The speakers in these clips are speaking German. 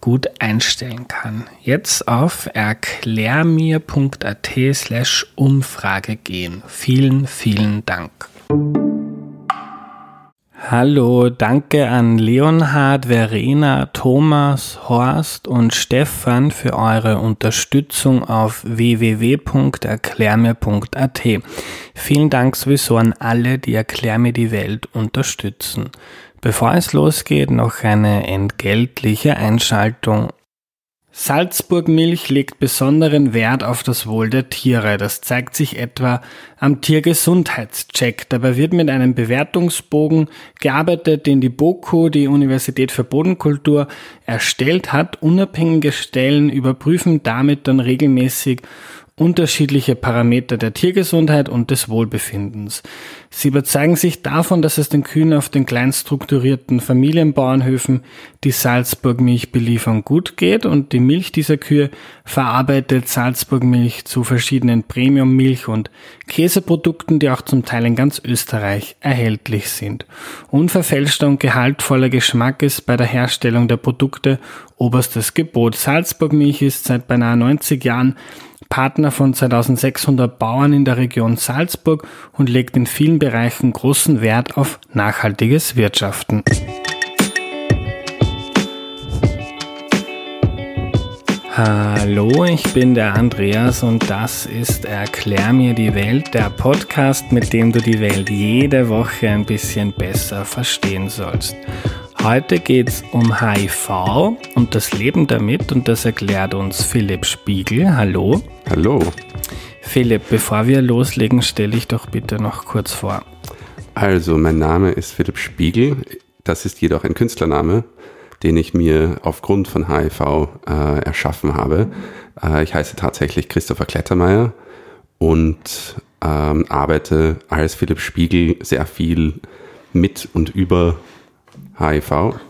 gut einstellen kann. Jetzt auf erklärmir.at slash Umfrage gehen. Vielen, vielen Dank. Hallo, danke an Leonhard, Verena, Thomas, Horst und Stefan für eure Unterstützung auf www.erklärmir.at. Vielen Dank sowieso an alle, die Erklär mir die Welt unterstützen. Bevor es losgeht, noch eine entgeltliche Einschaltung. Salzburg Milch legt besonderen Wert auf das Wohl der Tiere. Das zeigt sich etwa am Tiergesundheitscheck. Dabei wird mit einem Bewertungsbogen gearbeitet, den die BOKU, die Universität für Bodenkultur, erstellt hat. Unabhängige Stellen überprüfen damit dann regelmäßig unterschiedliche Parameter der Tiergesundheit und des Wohlbefindens. Sie überzeugen sich davon, dass es den Kühen auf den kleinstrukturierten Familienbauernhöfen, die Salzburg Milch beliefern, gut geht und die Milch dieser Kühe verarbeitet Salzburg Milch zu verschiedenen Premium-Milch- und Käseprodukten, die auch zum Teil in ganz Österreich erhältlich sind. Unverfälschter und gehaltvoller Geschmack ist bei der Herstellung der Produkte oberstes Gebot. Salzburg Milch ist seit beinahe 90 Jahren Partner von 2600 Bauern in der Region Salzburg und legt in vielen Bereichen großen Wert auf nachhaltiges Wirtschaften. Hallo, ich bin der Andreas und das ist Erklär mir die Welt, der Podcast, mit dem du die Welt jede Woche ein bisschen besser verstehen sollst. Heute geht es um HIV und das Leben damit und das erklärt uns Philipp Spiegel. Hallo. Hallo. Philipp, bevor wir loslegen, stelle ich doch bitte noch kurz vor. Also, mein Name ist Philipp Spiegel. Das ist jedoch ein Künstlername, den ich mir aufgrund von HIV äh, erschaffen habe. Äh, ich heiße tatsächlich Christopher Klettermeier und ähm, arbeite als Philipp Spiegel sehr viel mit und über HIV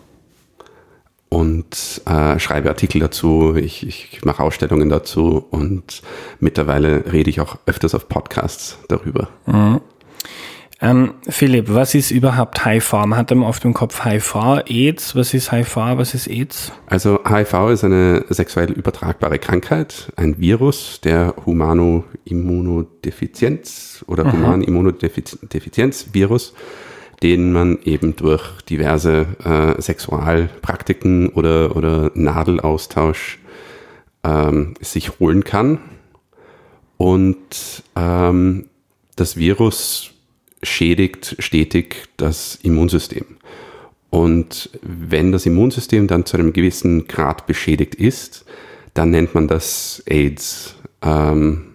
und äh, schreibe Artikel dazu, ich, ich mache Ausstellungen dazu und mittlerweile rede ich auch öfters auf Podcasts darüber. Mhm. Ähm, Philipp, was ist überhaupt HIV? Man hat immer oft im Kopf HIV, AIDS. Was ist HIV? Was ist AIDS? Also HIV ist eine sexuell übertragbare Krankheit, ein Virus der Humano-Immunodefizienz oder Human-Immunodefizienz-Virus den man eben durch diverse äh, Sexualpraktiken oder, oder Nadelaustausch ähm, sich holen kann. Und ähm, das Virus schädigt stetig das Immunsystem. Und wenn das Immunsystem dann zu einem gewissen Grad beschädigt ist, dann nennt man das AIDS. Ähm,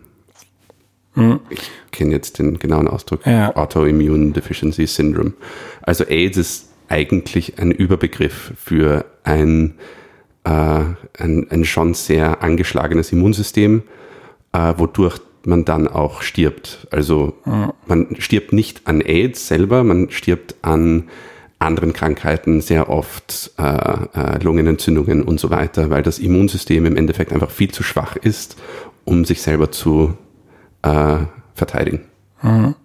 Ich kenne jetzt den genauen Ausdruck, ja. Autoimmune Deficiency Syndrome. Also AIDS ist eigentlich ein Überbegriff für ein, äh, ein, ein schon sehr angeschlagenes Immunsystem, äh, wodurch man dann auch stirbt. Also ja. man stirbt nicht an AIDS selber, man stirbt an anderen Krankheiten, sehr oft äh, äh, Lungenentzündungen und so weiter, weil das Immunsystem im Endeffekt einfach viel zu schwach ist, um sich selber zu äh, verteidigen. Mhm.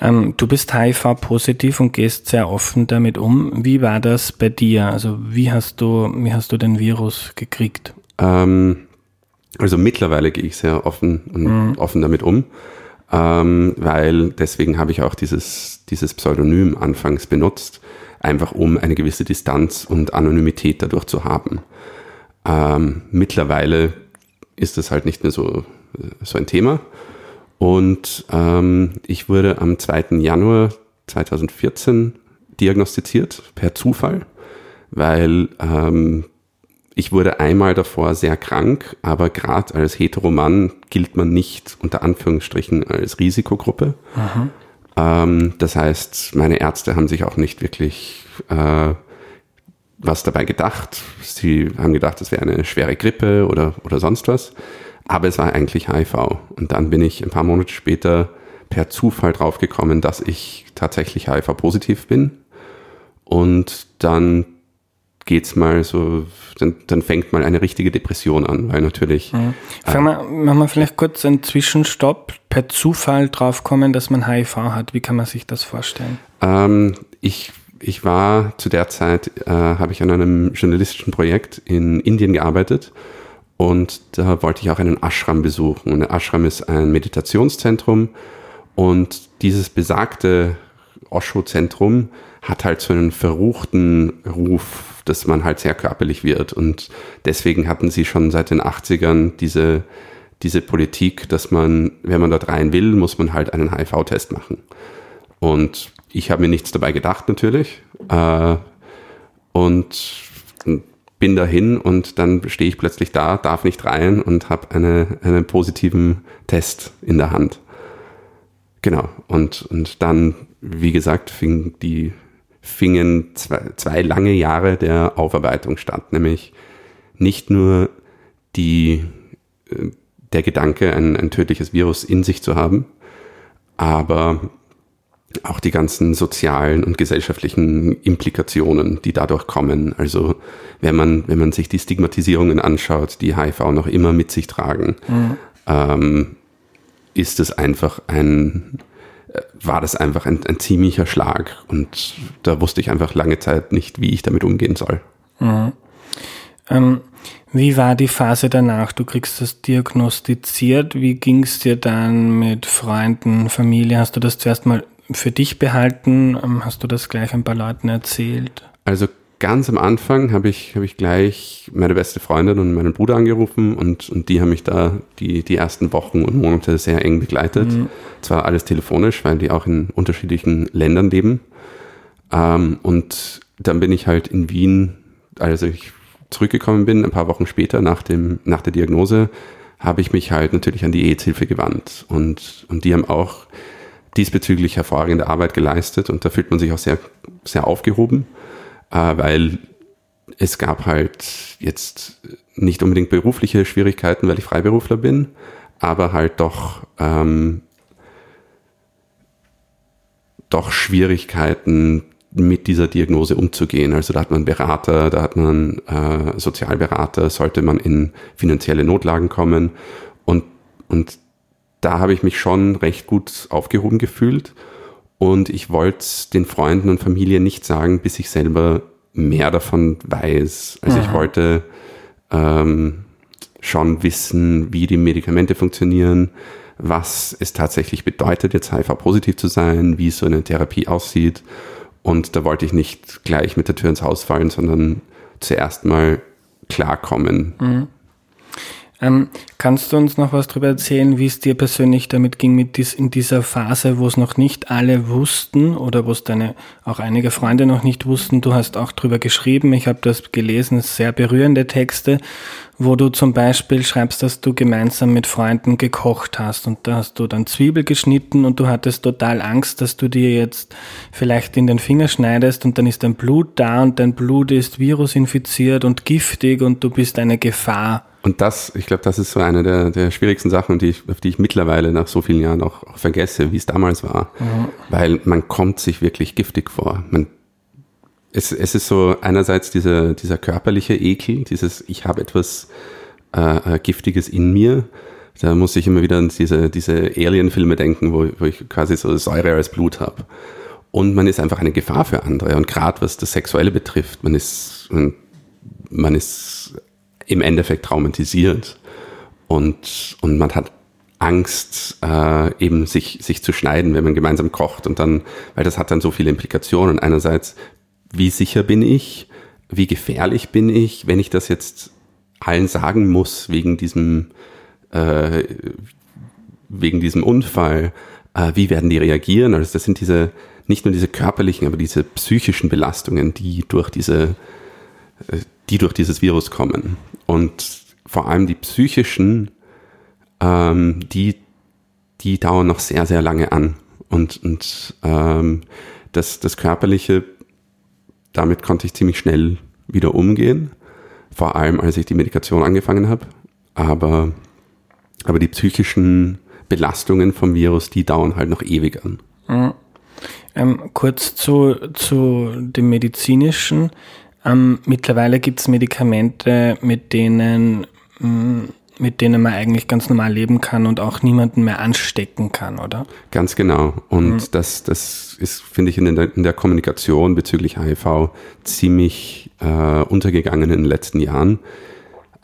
Ähm, du bist HIV-positiv und gehst sehr offen damit um. Wie war das bei dir? Also wie hast du, wie hast du den Virus gekriegt? Ähm, also mittlerweile gehe ich sehr offen und mhm. offen damit um, ähm, weil deswegen habe ich auch dieses, dieses Pseudonym anfangs benutzt, einfach um eine gewisse Distanz und Anonymität dadurch zu haben. Ähm, mittlerweile ist das halt nicht mehr so, so ein Thema. Und ähm, ich wurde am 2. Januar 2014 diagnostiziert, per Zufall, weil ähm, ich wurde einmal davor sehr krank, aber gerade als Heteroman gilt man nicht unter Anführungsstrichen als Risikogruppe. Ähm, das heißt, meine Ärzte haben sich auch nicht wirklich äh, was dabei gedacht. Sie haben gedacht, es wäre eine schwere Grippe oder, oder sonst was. Aber es war eigentlich HIV. Und dann bin ich ein paar Monate später per Zufall draufgekommen, dass ich tatsächlich HIV-positiv bin. Und dann geht's mal so, dann, dann fängt mal eine richtige Depression an, weil natürlich. Mhm. Fangen wir, machen wir vielleicht kurz einen Zwischenstopp. Per Zufall draufkommen, dass man HIV hat. Wie kann man sich das vorstellen? Ähm, ich, ich war zu der Zeit, äh, habe ich an einem journalistischen Projekt in Indien gearbeitet und da wollte ich auch einen Ashram besuchen. Und ein Ashram ist ein Meditationszentrum und dieses besagte Osho-Zentrum hat halt so einen verruchten Ruf, dass man halt sehr körperlich wird. Und deswegen hatten sie schon seit den 80ern diese, diese Politik, dass man, wenn man dort rein will, muss man halt einen HIV-Test machen. Und ich habe mir nichts dabei gedacht natürlich. Äh, und bin dahin und dann stehe ich plötzlich da, darf nicht rein und habe eine, einen positiven Test in der Hand. Genau. Und, und dann, wie gesagt, fing die, fingen zwei, zwei lange Jahre der Aufarbeitung statt, nämlich nicht nur die, äh, der Gedanke, ein, ein tödliches Virus in sich zu haben, aber auch die ganzen sozialen und gesellschaftlichen Implikationen, die dadurch kommen. Also wenn man, wenn man sich die Stigmatisierungen anschaut, die HIV noch immer mit sich tragen, mhm. ähm, ist es einfach ein, äh, war das einfach ein, ein, ziemlicher Schlag. Und da wusste ich einfach lange Zeit nicht, wie ich damit umgehen soll. Mhm. Ähm, wie war die Phase danach? Du kriegst das diagnostiziert. Wie ging es dir dann mit Freunden, Familie? Hast du das zuerst mal für dich behalten? Ähm, hast du das gleich ein paar Leuten erzählt? Also ganz am Anfang habe ich, hab ich gleich meine beste Freundin und meinen Bruder angerufen und, und die haben mich da die, die ersten Wochen und Monate sehr eng begleitet. Mhm. Zwar alles telefonisch, weil die auch in unterschiedlichen Ländern leben. Ähm, und dann bin ich halt in Wien, als ich zurückgekommen bin, ein paar Wochen später nach, dem, nach der Diagnose, habe ich mich halt natürlich an die AIDS-Hilfe gewandt. Und, und die haben auch diesbezüglich hervorragende Arbeit geleistet und da fühlt man sich auch sehr, sehr aufgehoben, äh, weil es gab halt jetzt nicht unbedingt berufliche Schwierigkeiten, weil ich Freiberufler bin, aber halt doch, ähm, doch Schwierigkeiten mit dieser Diagnose umzugehen. Also da hat man Berater, da hat man äh, Sozialberater, sollte man in finanzielle Notlagen kommen und, und da habe ich mich schon recht gut aufgehoben gefühlt. Und ich wollte den Freunden und Familie nicht sagen, bis ich selber mehr davon weiß. Also Aha. ich wollte ähm, schon wissen, wie die Medikamente funktionieren, was es tatsächlich bedeutet, jetzt HIV-positiv zu sein, wie so eine Therapie aussieht. Und da wollte ich nicht gleich mit der Tür ins Haus fallen, sondern zuerst mal klarkommen. Mhm. Ähm, kannst du uns noch was darüber erzählen, wie es dir persönlich damit ging, mit dies, in dieser Phase, wo es noch nicht alle wussten oder wo es deine auch einige Freunde noch nicht wussten? Du hast auch darüber geschrieben, ich habe das gelesen, sehr berührende Texte, wo du zum Beispiel schreibst, dass du gemeinsam mit Freunden gekocht hast und da hast du dann Zwiebel geschnitten und du hattest total Angst, dass du dir jetzt vielleicht in den Finger schneidest und dann ist dein Blut da und dein Blut ist virusinfiziert und giftig und du bist eine Gefahr und das, ich glaube, das ist so eine der, der schwierigsten Sachen, die ich, auf die ich mittlerweile nach so vielen Jahren auch, auch vergesse, wie es damals war. Mhm. Weil man kommt sich wirklich giftig vor. Man, es, es ist so einerseits dieser, dieser körperliche Ekel, dieses ich habe etwas äh, äh, Giftiges in mir. Da muss ich immer wieder an diese, diese Alien-Filme denken, wo, wo ich quasi so Säure als Blut habe. Und man ist einfach eine Gefahr für andere. Und gerade was das Sexuelle betrifft, man ist, man, man ist im Endeffekt traumatisiert und, und man hat Angst, äh, eben sich, sich zu schneiden, wenn man gemeinsam kocht und dann, weil das hat dann so viele Implikationen. Einerseits, wie sicher bin ich? Wie gefährlich bin ich, wenn ich das jetzt allen sagen muss, wegen diesem, äh, wegen diesem Unfall, äh, wie werden die reagieren? Also das sind diese, nicht nur diese körperlichen, aber diese psychischen Belastungen, die durch diese, die durch dieses Virus kommen. Und vor allem die psychischen, ähm, die, die dauern noch sehr, sehr lange an. Und, und ähm, das, das Körperliche, damit konnte ich ziemlich schnell wieder umgehen. Vor allem, als ich die Medikation angefangen habe. Aber, aber die psychischen Belastungen vom Virus, die dauern halt noch ewig an. Mhm. Ähm, kurz zu, zu dem medizinischen. Ähm, mittlerweile gibt es Medikamente, mit denen, mh, mm, mit denen man eigentlich ganz normal leben kann und auch niemanden mehr anstecken kann, oder? Ganz genau. Und mhm. das, das ist, finde ich, in der, in der, Kommunikation bezüglich HIV ziemlich äh, untergegangen in den letzten Jahren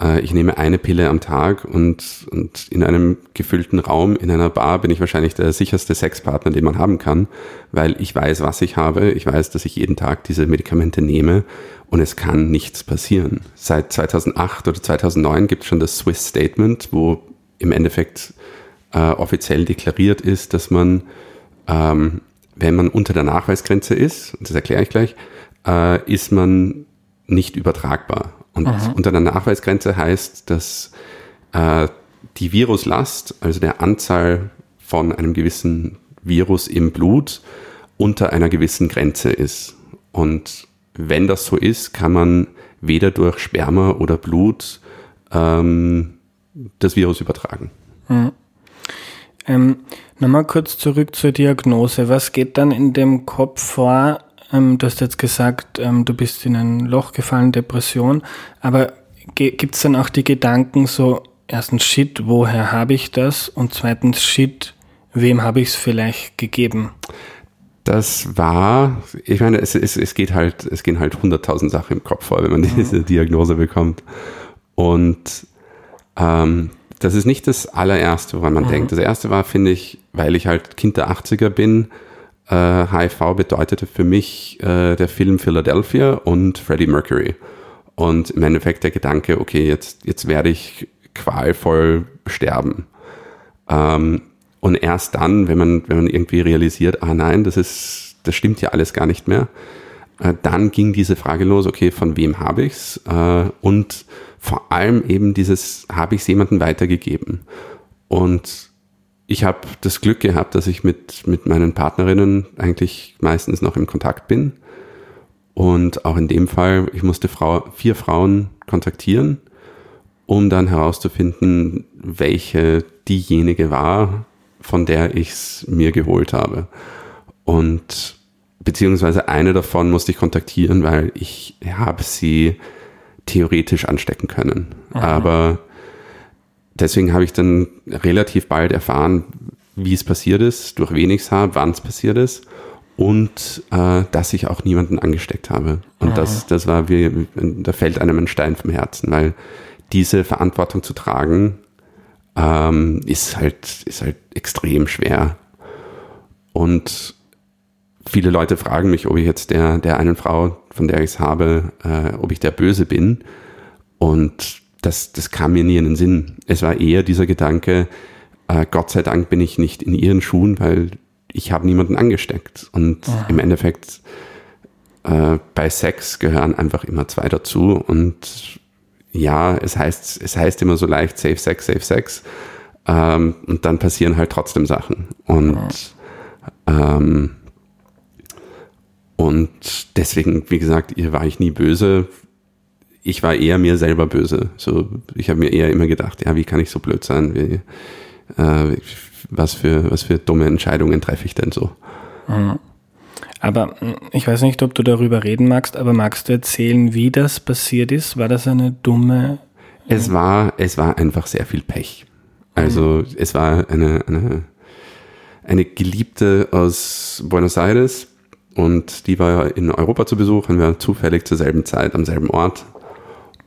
äh, ich nehme eine Pille am Tag und, und in einem gefüllten Raum, in einer Bar bin ich wahrscheinlich der sicherste Sexpartner, den man haben kann, weil ich weiß, was ich habe. Ich weiß, dass ich jeden Tag diese Medikamente nehme und es kann nichts passieren. Seit 2008 oder 2009 gibt es schon das Swiss Statement, wo im Endeffekt äh, offiziell deklariert ist, dass man, ähm, wenn man unter der Nachweisgrenze ist, und das erkläre ich gleich, äh, ist man nicht übertragbar. Und Aha. unter der Nachweisgrenze heißt, dass äh, die Viruslast, also der Anzahl von einem gewissen Virus im Blut, unter einer gewissen Grenze ist. Und wenn das so ist, kann man weder durch Sperma oder Blut ähm, das Virus übertragen. Mhm. Ähm, Nochmal kurz zurück zur Diagnose. Was geht dann in dem Kopf vor, ähm, du hast jetzt gesagt, ähm, du bist in ein Loch gefallen, Depression, aber gibt es dann auch die Gedanken so, erstens Shit, woher habe ich das? Und zweitens Shit, wem habe ich es vielleicht gegeben? Das war, ich meine, es, es, es geht halt, es gehen halt hunderttausend Sachen im Kopf vor, wenn man diese Diagnose bekommt. Und ähm, das ist nicht das allererste, woran man mhm. denkt. Das erste war, finde ich, weil ich halt Kind der 80er bin, äh, HIV bedeutete für mich äh, der Film Philadelphia und Freddie Mercury. Und im Endeffekt der Gedanke, okay, jetzt, jetzt werde ich qualvoll sterben. Ähm, und erst dann, wenn man, wenn man irgendwie realisiert, ah nein, das ist, das stimmt ja alles gar nicht mehr, äh, dann ging diese Frage los, okay, von wem habe ich's? Äh, und vor allem eben dieses, habe ich es jemandem weitergegeben? Und ich habe das Glück gehabt, dass ich mit, mit meinen Partnerinnen eigentlich meistens noch im Kontakt bin. Und auch in dem Fall, ich musste Frau, vier Frauen kontaktieren, um dann herauszufinden, welche diejenige war, von der ich es mir geholt habe. Und beziehungsweise eine davon musste ich kontaktieren, weil ich habe sie theoretisch anstecken können. Aha. Aber deswegen habe ich dann relativ bald erfahren, wie es passiert ist, durch wen ich es habe, wann es passiert ist und äh, dass ich auch niemanden angesteckt habe. Und das, das war wie, da fällt einem ein Stein vom Herzen, weil diese Verantwortung zu tragen, ähm, ist halt, ist halt extrem schwer. Und viele Leute fragen mich, ob ich jetzt der, der einen Frau, von der ich es habe, äh, ob ich der Böse bin. Und das, das kam mir nie in den Sinn. Es war eher dieser Gedanke, äh, Gott sei Dank bin ich nicht in ihren Schuhen, weil ich habe niemanden angesteckt. Und Aha. im Endeffekt äh, bei Sex gehören einfach immer zwei dazu. Und ja, es heißt, es heißt immer so leicht, safe Sex, safe Sex. Ähm, und dann passieren halt trotzdem Sachen. Und ähm, und deswegen, wie gesagt, ihr war ich nie böse ich war eher mir selber böse. So, ich habe mir eher immer gedacht, ja, wie kann ich so blöd sein? Wie, äh, was, für, was für dumme Entscheidungen treffe ich denn so? Mhm. Aber hm, ich weiß nicht, ob du darüber reden magst, aber magst du erzählen, wie das passiert ist? War das eine dumme. Es war, es war einfach sehr viel Pech. Also mhm. es war eine, eine, eine Geliebte aus Buenos Aires und die war in Europa zu Besuch und wir zufällig zur selben Zeit am selben Ort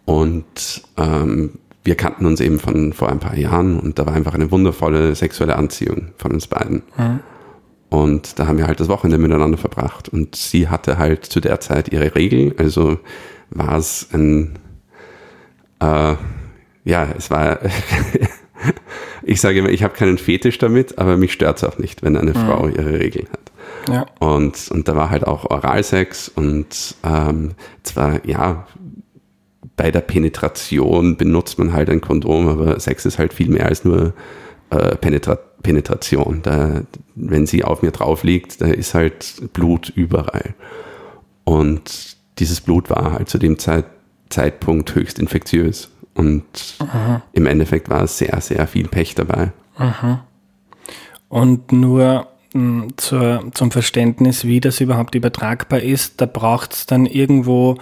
und ähm, wir kannten uns eben von vor ein paar Jahren und da war einfach eine wundervolle sexuelle Anziehung von uns beiden. Mhm. Und da haben wir halt das Wochenende miteinander verbracht. Und sie hatte halt zu der Zeit ihre Regel. Also war es ein, äh, ja, es war, ich sage immer, ich habe keinen Fetisch damit, aber mich stört es auch nicht, wenn eine mhm. Frau ihre Regeln hat. Ja. Und, und da war halt auch Oralsex und ähm, zwar, ja, bei der Penetration benutzt man halt ein Kondom, aber Sex ist halt viel mehr als nur äh, Penetra Penetration. Da, wenn sie auf mir drauf liegt, da ist halt Blut überall. Und dieses Blut war halt zu dem Zeit, Zeitpunkt höchst infektiös. Und Aha. im Endeffekt war sehr, sehr viel Pech dabei. Aha. Und nur mh, hm, zur, zum Verständnis, wie das überhaupt übertragbar ist, da braucht es dann irgendwo,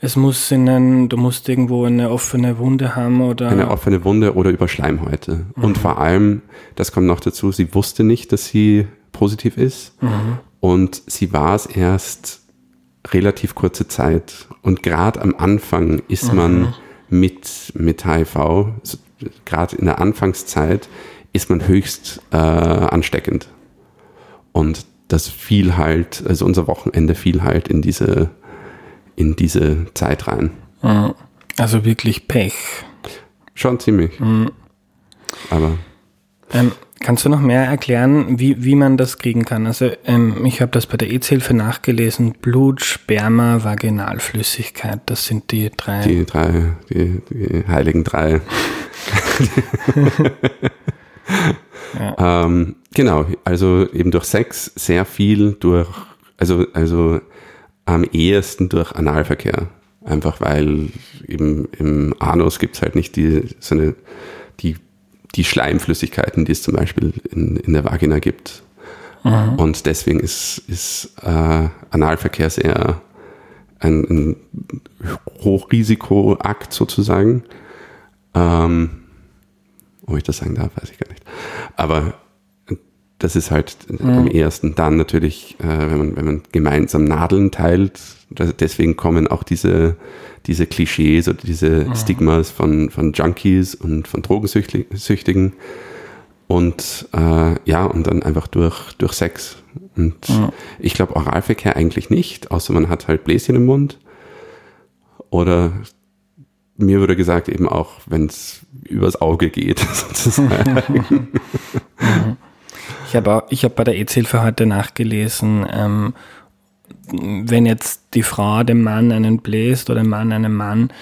es muss in ein, du musst irgendwo eine offene Wunde haben oder. Eine offene Wunde oder über Schleimhäute. Mhm. Und vor allem, das kommt noch dazu, sie wusste nicht, dass sie positiv ist. Mhm. Und sie war es erst relativ kurze Zeit. Und gerade am Anfang ist mhm. man mit, mit HIV, gerade in der Anfangszeit, ist man höchst äh, ansteckend. Und das fiel halt, also unser Wochenende fiel halt in diese, in diese Zeit rein. Mhm. Also wirklich Pech. Schon ziemlich. Mhm. Aber. Ähm, Kannst du noch mehr erklären, wie, wie man das kriegen kann? Also ähm, ich habe das bei der EZ-Hilfe nachgelesen. Blut, Sperma, Vaginalflüssigkeit, das sind die drei. Die drei, die, die heiligen drei. ja. ähm, genau, also eben durch Sex sehr viel durch, also, also am ehesten durch Analverkehr. Einfach weil eben im Anus gibt es halt nicht die, so eine, die die Schleimflüssigkeiten, die es zum Beispiel in, in der Vagina gibt. Mhm. Und deswegen ist, ist äh, Analverkehr sehr ein, ein Hochrisikoakt sozusagen. Ähm, ob ich das sagen darf, weiß ich gar nicht. Aber das ist halt mhm. am ersten. Dann natürlich, äh, wenn, man, wenn man gemeinsam Nadeln teilt, deswegen kommen auch diese diese Klischees oder diese mhm. Stigmas von, von Junkies und von Drogensüchtigen. Und äh, ja, und dann einfach durch, durch Sex. Und mhm. ich glaube, Oralverkehr eigentlich nicht, außer man hat halt Bläschen im Mund. Oder mir wurde gesagt, eben auch, wenn es übers Auge geht, sozusagen. ich habe hab bei der EZ-Hilfe heute nachgelesen, ähm, wenn jetzt die Frau dem Mann einen bläst oder der Mann einem Mann,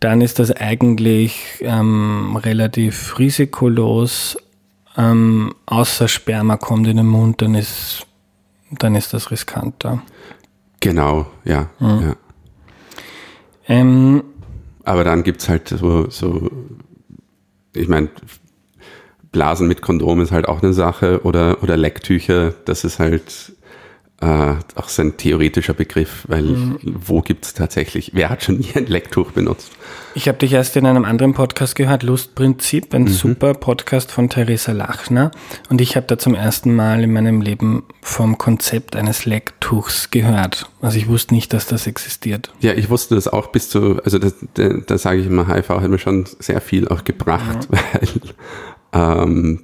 dann ist das eigentlich ähm, relativ risikolos. Ähm, außer Sperma kommt in den Mund, dann ist, dann ist das riskanter. Genau, ja. Mhm. ja. Ähm, Aber dann gibt es halt so, so ich meine, Blasen mit Kondom ist halt auch eine Sache oder, oder Lecktücher, das ist halt äh, auch so ein theoretischer Begriff, weil mhm. wo gibt es tatsächlich, wer hat schon nie ein Lecktuch benutzt? Ich habe dich erst in einem anderen Podcast gehört, Lustprinzip, ein mhm. super Podcast von Theresa Lachner. Und ich habe da zum ersten Mal in meinem Leben vom Konzept eines Lecktuchs gehört. Also ich wusste nicht, dass das existiert. Ja, ich wusste das auch bis zu, also da, sage ich immer, HIV hat mir schon sehr viel auch gebracht, mhm. weil ähm,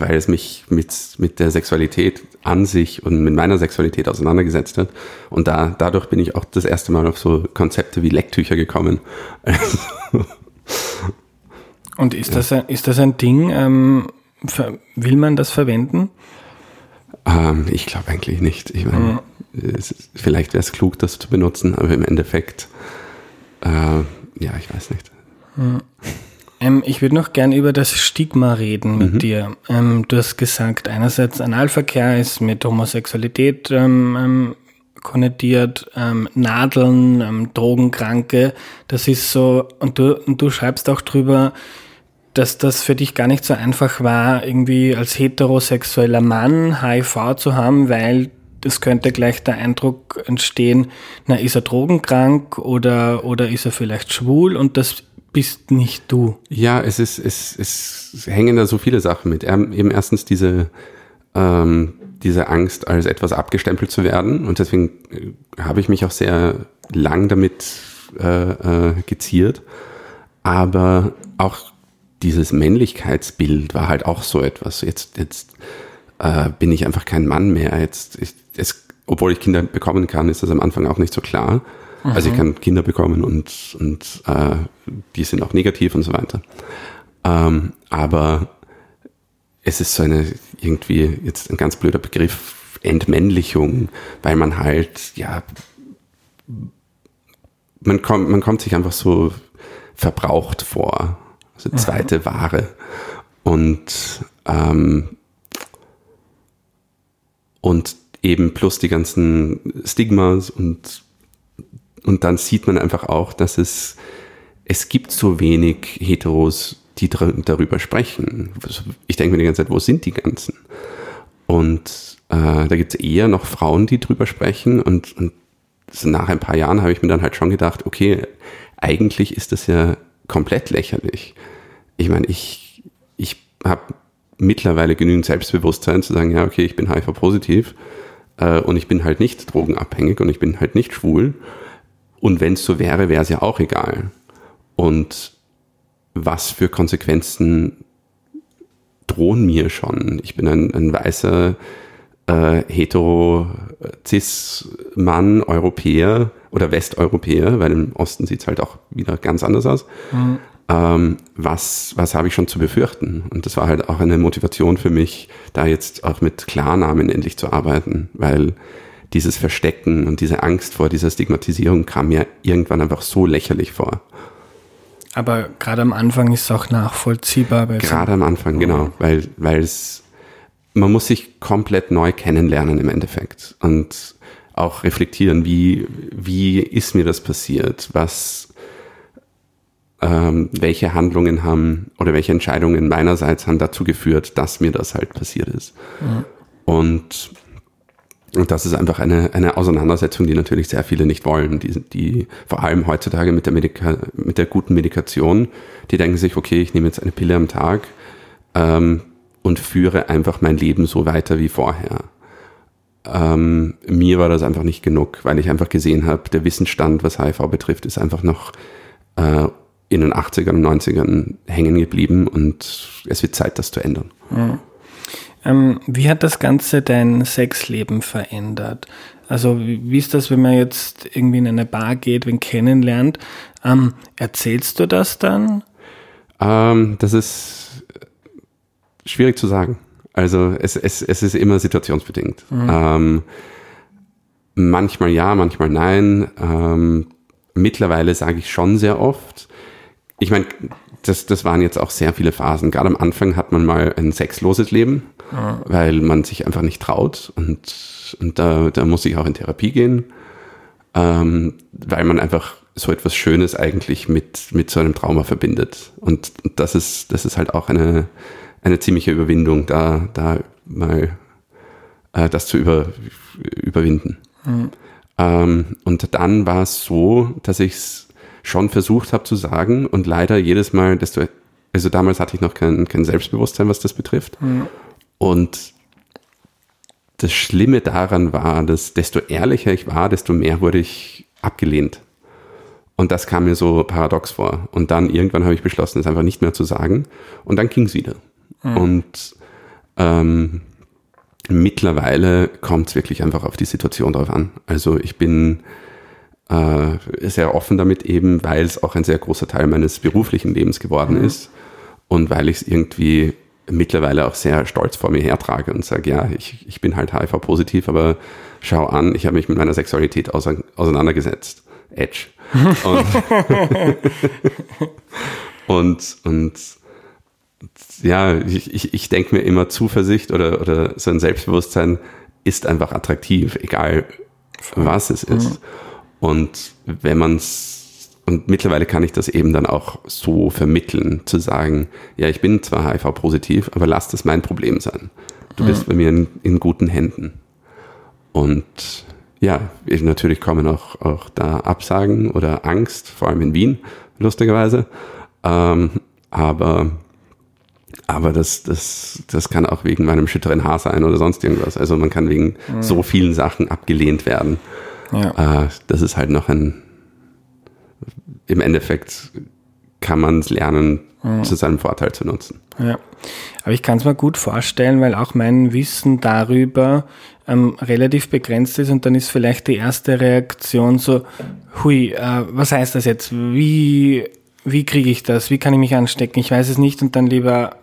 weil es mich mit, mit der Sexualität an sich und mit meiner Sexualität auseinandergesetzt hat. Und da, dadurch bin ich auch das erste Mal auf so Konzepte wie Lecktücher gekommen. und ist, ja. das, ein, ist das ein Ding, ähm, will man das verwenden? Ähm, ich glaube eigentlich nicht. Ich meine, mhm. vielleicht wäre es klug, das zu benutzen, aber im Endeffekt, äh, ja, ich weiß nicht. Mhm. Ähm, ich würde noch gern über das Stigma reden mit mhm. dir. Ähm, du hast gesagt, einerseits Analverkehr ist mit Homosexualität ähm, ähm konnotiert, ähm, Nadeln, ähm, Drogenkranke, das ist so, und du, und du schreibst auch drüber, dass das für dich gar nicht so einfach war, irgendwie als heterosexueller Mann HIV zu haben, weil es könnte gleich der Eindruck entstehen, na, ist er drogenkrank oder, oder ist er vielleicht schwul und das bist nicht du. Ja, es ist, es, es hängen da so viele Sachen mit. Eben erstens diese, ähm, diese Angst, als etwas abgestempelt zu werden. Und deswegen äh, habe ich mich auch sehr lang damit äh, äh, geziert. Aber auch dieses Männlichkeitsbild war halt auch so etwas. Jetzt, jetzt äh, bin ich einfach kein Mann mehr. Jetzt, ich, es, obwohl ich Kinder bekommen kann, ist das am Anfang auch nicht so klar. Mhm. Also ich kann Kinder bekommen und, und äh, die sind auch negativ und so weiter. Ähm, aber es ist so eine, irgendwie, jetzt ein ganz blöder Begriff, Entmännlichung, weil man halt, ja, man kommt, man kommt sich einfach so verbraucht vor. Also zweite mhm. Ware. Und, ähm, und eben plus die ganzen Stigmas und, und dann sieht man einfach auch, dass es, es gibt so wenig Heteros, die darüber sprechen. Ich denke mir die ganze Zeit, wo sind die ganzen? Und äh, da gibt es eher noch Frauen, die drüber sprechen und, und nach ein paar Jahren habe ich mir dann halt schon gedacht, okay, eigentlich ist das ja komplett lächerlich. Ich meine, ich, ich habe mittlerweile genügend Selbstbewusstsein zu sagen, ja, okay, ich bin HIV-positiv äh, und ich bin halt nicht drogenabhängig und ich bin halt nicht schwul. Und wenn es so wäre, wäre es ja auch egal. Und was für Konsequenzen drohen mir schon? Ich bin ein, ein weißer äh, hetero cis Mann, Europäer oder Westeuropäer, weil im Osten sieht es halt auch wieder ganz anders aus. Mhm. Ähm, was was habe ich schon zu befürchten? Und das war halt auch eine Motivation für mich, da jetzt auch mit Klarnamen endlich zu arbeiten, weil dieses Verstecken und diese Angst vor dieser Stigmatisierung kam mir irgendwann einfach so lächerlich vor. Aber gerade am Anfang ist es auch nachvollziehbar. Gerade am Anfang, genau, weil, weil es, man muss sich komplett neu kennenlernen im Endeffekt und auch reflektieren, wie, wie ist mir das passiert, was, ähm, welche Handlungen haben oder welche Entscheidungen meinerseits haben dazu geführt, dass mir das halt passiert ist. Mhm. Und und das ist einfach eine, eine Auseinandersetzung, die natürlich sehr viele nicht wollen, die, die vor allem heutzutage mit der, Medika mit der guten Medikation, die denken sich, okay, ich nehme jetzt eine Pille am Tag ähm, und führe einfach mein Leben so weiter wie vorher. Ähm, mir war das einfach nicht genug, weil ich einfach gesehen habe, der Wissensstand, was HIV betrifft, ist einfach noch äh, in den 80ern und 90ern hängen geblieben und es wird Zeit, das zu ändern. Mhm. Ähm, wie hat das Ganze dein Sexleben verändert? Also wie ist das, wenn man jetzt irgendwie in eine Bar geht, wen kennenlernt? Ähm, erzählst du das dann? Ähm, das ist schwierig zu sagen. Also es, es, es ist immer situationsbedingt. Mhm. Ähm, manchmal ja, manchmal nein. Ähm, mittlerweile sage ich schon sehr oft. Ich meine, das, das waren jetzt auch sehr viele Phasen. Gerade am Anfang hat man mal ein sexloses Leben, ja. weil man sich einfach nicht traut und, und da, da muss ich auch in Therapie gehen, ähm, weil man einfach so etwas Schönes eigentlich mit, mit so einem Trauma verbindet. Und, das ist, das ist halt auch eine, eine ziemliche Überwindung, da, da mal äh, das zu über, überwinden. Mhm. Ähm, und dann war es so, dass ich es schon versucht habe zu sagen und leider jedes Mal, desto, also damals hatte ich noch kein, kein Selbstbewusstsein, was das betrifft. Mhm. Und das Schlimme daran war, dass desto ehrlicher ich war, desto mehr wurde ich abgelehnt. Und das kam mir so paradox vor. Und dann irgendwann habe ich beschlossen, es einfach nicht mehr zu sagen. Und dann ging es wieder. Mhm. Und ähm, mittlerweile kommt es wirklich einfach auf die Situation drauf an. Also ich bin äh, sehr offen damit eben, weil es auch ein sehr großer Teil meines beruflichen Lebens geworden mhm. ist und weil ich es irgendwie mittlerweile auch sehr stolz vor mir hertrage und sage, ja, ich, ich bin halt HIV-positiv, aber schau an, ich habe mich mit meiner Sexualität auseinandergesetzt. Edge. Und, und, und ja, ich, ich, ich denke mir immer, Zuversicht oder, oder so ein Selbstbewusstsein ist einfach attraktiv, egal was es ist. Mhm. Und wenn man es, und mittlerweile kann ich das eben dann auch so vermitteln, zu sagen, ja, ich bin zwar HIV-positiv, aber lass das mein Problem sein. Du mhm. bist bei mir in, in, guten Händen. Und ja, natürlich kommen auch, auch da Absagen oder Angst, vor allem in Wien, lustigerweise. Ähm, aber aber das, das, das kann auch wegen meinem schütteren Haar sein oder sonst irgendwas. Also man kann wegen mhm. so vielen Sachen abgelehnt werden. Ja. Äh, das ist halt noch ein, im Endeffekt kann man es lernen, mhm. zu seinem Vorteil zu nutzen. Ja, aber ich kann es mir gut vorstellen, weil auch mein Wissen darüber ähm, relativ begrenzt ist und dann ist vielleicht die erste Reaktion so, hui, äh, was heißt das jetzt? Wie, wie kriege ich das? Wie kann ich mich anstecken? Ich weiß es nicht und dann lieber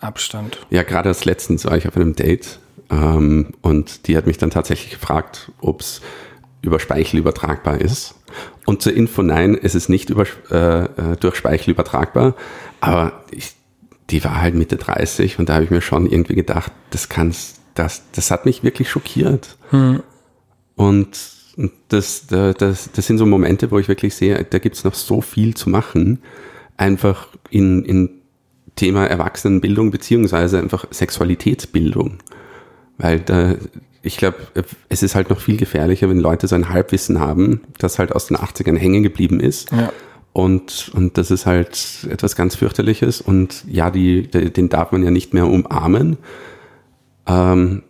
Abstand. Ja, gerade als letztens war ich auf einem Date ähm, und die hat mich dann tatsächlich gefragt, ob es über Speichel übertragbar ist. Und zur Info, nein, es ist nicht über, äh, äh, durch Speichel übertragbar, aber ich, die war halt Mitte 30 und da habe ich mir schon irgendwie gedacht, das kann's, das, das hat mich wirklich schockiert. Hm. Und das, das, das sind so Momente, wo ich wirklich sehe, da gibt es noch so viel zu machen, einfach in, in Thema Erwachsenenbildung beziehungsweise einfach Sexualitätsbildung. Weil da, ich glaube, es ist halt noch viel gefährlicher, wenn Leute so ein Halbwissen haben, das halt aus den 80ern hängen geblieben ist. Ja. Und, und das ist halt etwas ganz fürchterliches. Und ja, die, den darf man ja nicht mehr umarmen. Ähm,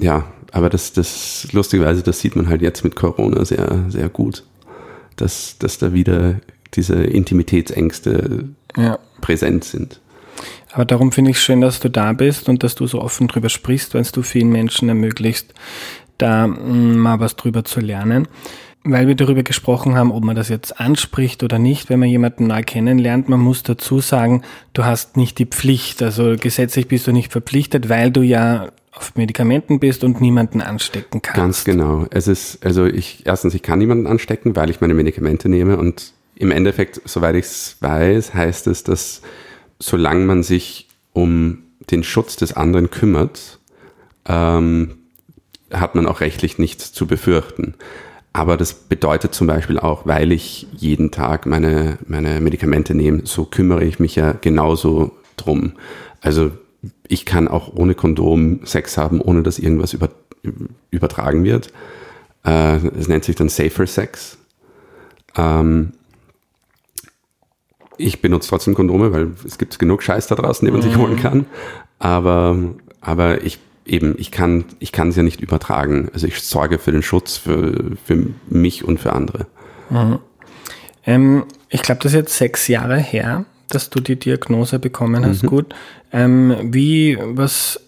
ja, aber das, das lustigerweise, das sieht man halt jetzt mit Corona sehr, sehr gut. Dass, dass da wieder diese Intimitätsängste ja. präsent sind. Aber darum finde ich schön, dass du da bist und dass du so offen drüber sprichst, weil du vielen Menschen ermöglicht, da mm, mal was drüber zu lernen. Weil wir darüber gesprochen haben, ob man das jetzt anspricht oder nicht, wenn man jemanden neu kennenlernt, man muss dazu sagen, du hast nicht die Pflicht, also gesetzlich bist du nicht verpflichtet, weil du ja auf Medikamenten bist und niemanden anstecken kannst. Ganz genau. Es ist, also ich, erstens, ich kann niemanden anstecken, weil ich meine Medikamente nehme und im Endeffekt, soweit ich es weiß, heißt es, dass solange man sich um den Schutz des anderen kümmert, ähm, hat man auch rechtlich nichts zu befürchten. Aber das bedeutet zum Beispiel auch, weil ich jeden Tag meine, meine Medikamente nehme, so kümmere ich mich ja genauso drum. Also ich kann auch ohne Kondom Sex haben, ohne dass irgendwas über, übertragen wird. Äh, es nennt sich dann Safer Sex. Ähm, ich benutze trotzdem Kondome, weil es gibt genug Scheiß da draußen, den man sich holen mhm. kann. Aber, aber ich eben, ich kann, ich kann es ja nicht übertragen. Also ich sorge für den Schutz für, für mich und für andere. Mhm. Ähm, ich glaube, das ist jetzt sechs Jahre her, dass du die Diagnose bekommen hast. Mhm. Gut. Ähm, wie, was,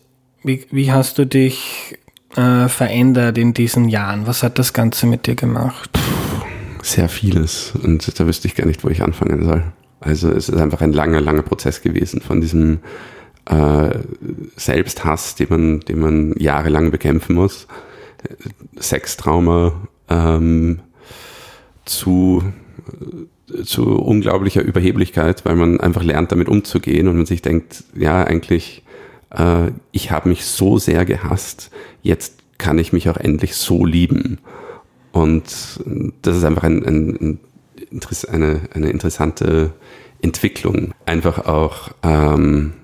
wie, wie hast du dich äh, verändert in diesen Jahren? Was hat das Ganze mit dir gemacht? Sehr vieles. Und da wüsste ich gar nicht, wo ich anfangen soll. Also es ist einfach ein langer, langer Prozess gewesen von diesem äh, Selbsthass, den man, den man jahrelang bekämpfen muss, Sextrauma ähm, zu, zu unglaublicher Überheblichkeit, weil man einfach lernt, damit umzugehen und man sich denkt, ja, eigentlich, äh, ich habe mich so sehr gehasst, jetzt kann ich mich auch endlich so lieben. Und das ist einfach ein, ein, ein eine, eine interessante Entwicklung, einfach auch ähm,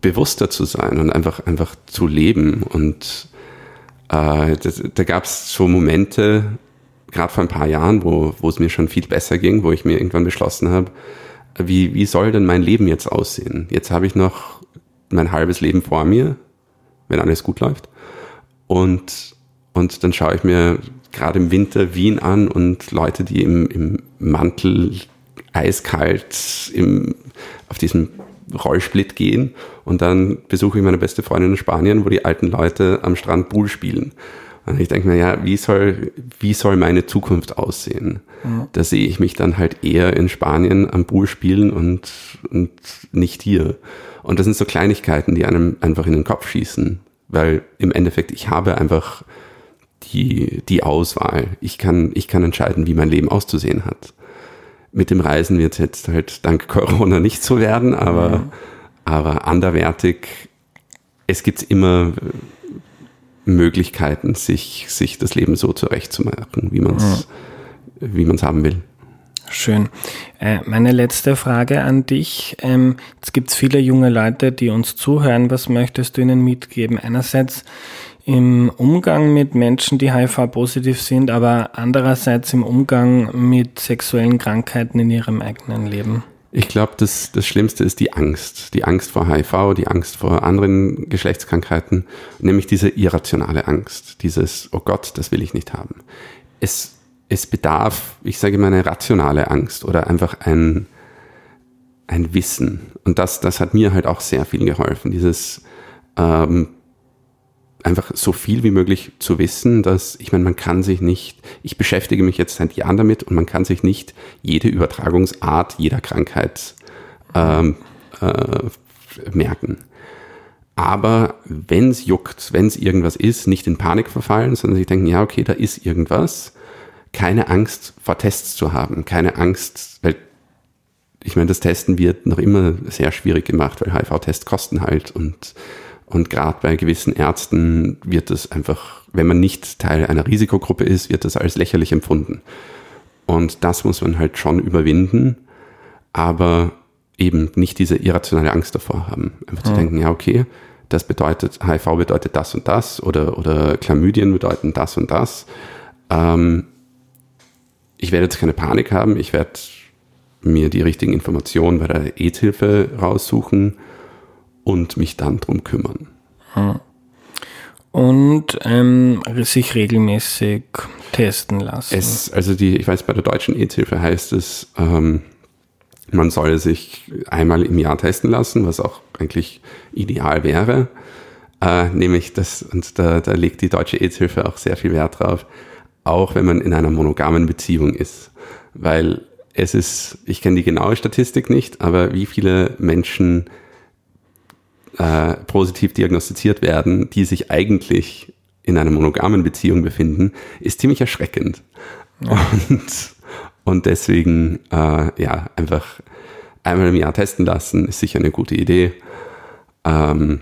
bewusster zu sein und einfach, einfach zu leben. Und äh, das, da gab es so Momente, gerade vor ein paar Jahren, wo, wo es mir schon viel besser ging, wo ich mir irgendwann beschlossen habe, wie, wie soll denn mein Leben jetzt aussehen? Jetzt habe ich noch mein halbes Leben vor mir, wenn alles gut läuft. Und, und dann schaue ich mir gerade im Winter Wien an und Leute, die im, im Mantel eiskalt im, auf diesem Rollsplit gehen und dann besuche ich meine beste Freundin in Spanien, wo die alten Leute am Strand Pool spielen. Und ich denke mir, ja, wie soll, wie soll meine Zukunft aussehen? Mhm. Da sehe ich mich dann halt eher in Spanien am Pool spielen und, und nicht hier. Und das sind so Kleinigkeiten, die einem einfach in den Kopf schießen. Weil im Endeffekt, ich habe einfach die, die Auswahl. Ich kann, ich kann entscheiden, wie mein Leben auszusehen hat. Mit dem Reisen wird es jetzt halt dank Corona nicht so werden, aber, mhm. aber anderwertig, es gibt immer Möglichkeiten, sich, sich das Leben so zurechtzumachen, wie man es wie man's haben will. Schön. Äh, meine letzte Frage an dich. Ähm, es gibt viele junge Leute, die uns zuhören. Was möchtest du ihnen mitgeben? Einerseits im Umgang mit Menschen, die HIV-positiv sind, aber andererseits im Umgang mit sexuellen Krankheiten in ihrem eigenen Leben? Ich glaube, das, das Schlimmste ist die Angst. Die Angst vor HIV, die Angst vor anderen Geschlechtskrankheiten, nämlich diese irrationale Angst. Dieses, oh Gott, das will ich nicht haben. Es, es bedarf, ich sage immer, eine rationale Angst oder einfach ein, ein Wissen. Und das, das hat mir halt auch sehr viel geholfen. Dieses, ähm, einfach so viel wie möglich zu wissen, dass, ich meine, man kann sich nicht, ich beschäftige mich jetzt seit Jahren damit und man kann sich nicht jede Übertragungsart jeder Krankheit ähm, äh, merken. Aber wenn es juckt, wenn es irgendwas ist, nicht in Panik verfallen, sondern sich denken, ja, okay, da ist irgendwas. Keine Angst vor Tests zu haben, keine Angst, weil ich meine, das Testen wird noch immer sehr schwierig gemacht, weil HIV-Tests kosten halt und, und gerade bei gewissen Ärzten wird das einfach, wenn man nicht Teil einer Risikogruppe ist, wird das als lächerlich empfunden. Und das muss man halt schon überwinden, aber eben nicht diese irrationale Angst davor haben. Einfach zu denken, ja, okay, das bedeutet, HIV bedeutet das und das oder, oder Chlamydien bedeuten das und das. Ähm, ich werde jetzt keine Panik haben, ich werde mir die richtigen Informationen bei der AIDS-Hilfe raussuchen und mich dann drum kümmern. Und ähm, sich regelmäßig testen lassen. Es, also die, ich weiß, bei der deutschen AIDS-Hilfe heißt es, ähm, man soll sich einmal im Jahr testen lassen, was auch eigentlich ideal wäre. Äh, nämlich das, und da, da legt die Deutsche AIDS-Hilfe auch sehr viel Wert drauf, auch wenn man in einer monogamen Beziehung ist. Weil es ist, ich kenne die genaue Statistik nicht, aber wie viele Menschen äh, positiv diagnostiziert werden, die sich eigentlich in einer monogamen Beziehung befinden, ist ziemlich erschreckend. Ja. Und und deswegen, äh, ja, einfach einmal im Jahr testen lassen, ist sicher eine gute Idee. Ähm,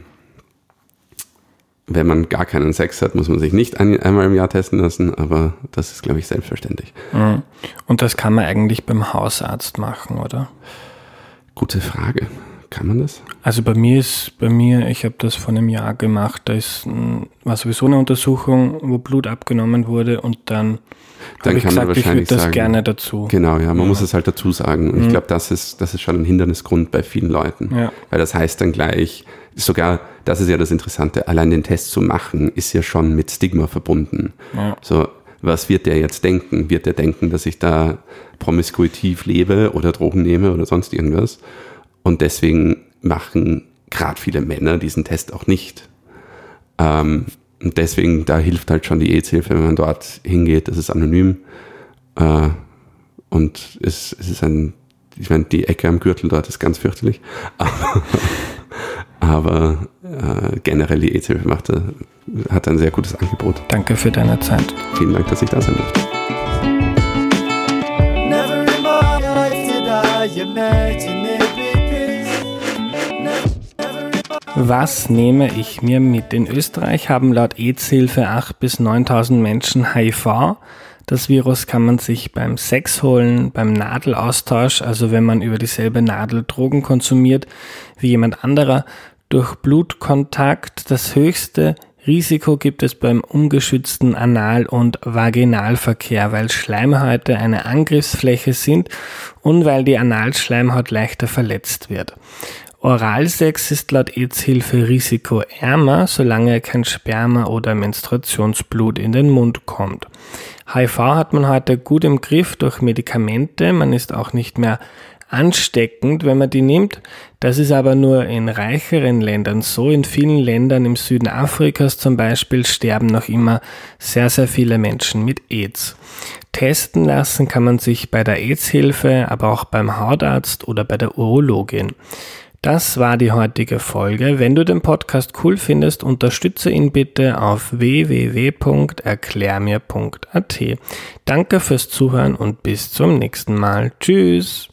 wenn man gar keinen Sex hat, muss man sich nicht ein, einmal im Jahr testen lassen, aber das ist, glaube ich, selbstverständlich. Mhm. Und das kann man eigentlich beim Hausarzt machen, oder? Gute Frage. Kann man das? Also bei mir ist, bei mir, ich habe das vor einem Jahr gemacht, da ist war sowieso eine Untersuchung, wo Blut abgenommen wurde und dann, dann ich gesagt, ich würde das sagen, gerne dazu. Genau, ja, man ja. muss es halt dazu sagen. Und mhm. ich glaube, das ist, das ist schon ein Hindernisgrund bei vielen Leuten. Ja. Weil das heißt dann gleich, sogar, das ist ja das Interessante, allein den Test zu machen, ist ja schon mit Stigma verbunden. Ja. So, was wird der jetzt denken? Wird der denken, dass ich da promiskuitiv lebe oder Drogen nehme oder sonst irgendwas? Und deswegen machen gerade viele Männer diesen Test auch nicht. Ähm, und deswegen, da hilft halt schon die AIDS-Hilfe, wenn man dort hingeht. Das ist anonym. Äh, und es, es ist ein, ich meine, die Ecke am Gürtel dort ist ganz fürchterlich. Aber, aber äh, generell die AIDS-Hilfe macht, äh, hat ein sehr gutes Angebot. Danke für deine Zeit. Vielen Dank, dass ich da sein durfte. Never in my life did I imagine Was nehme ich mir mit? In Österreich haben laut AIDS-Hilfe 8.000 bis 9.000 Menschen HIV. Das Virus kann man sich beim Sex holen, beim Nadelaustausch, also wenn man über dieselbe Nadel Drogen konsumiert wie jemand anderer, durch Blutkontakt. Das höchste Risiko gibt es beim ungeschützten Anal- und Vaginalverkehr, weil Schleimhäute eine Angriffsfläche sind und weil die Analschleimhaut leichter verletzt wird. Oralsex ist laut AIDS-Hilfe risikoärmer, solange kein Sperma oder Menstruationsblut in den Mund kommt. HIV hat man heute gut im Griff durch Medikamente, man ist auch nicht mehr ansteckend, wenn man die nimmt. Das ist aber nur in reicheren Ländern so. In vielen Ländern im Süden Afrikas zum Beispiel sterben noch immer sehr, sehr viele Menschen mit AIDS. Testen lassen kann man sich bei der AIDS-Hilfe, aber auch beim Hautarzt oder bei der Urologin. Das war die heutige Folge. Wenn du den Podcast cool findest, unterstütze ihn bitte auf www.erklärmir.at. Danke fürs Zuhören und bis zum nächsten Mal. Tschüss.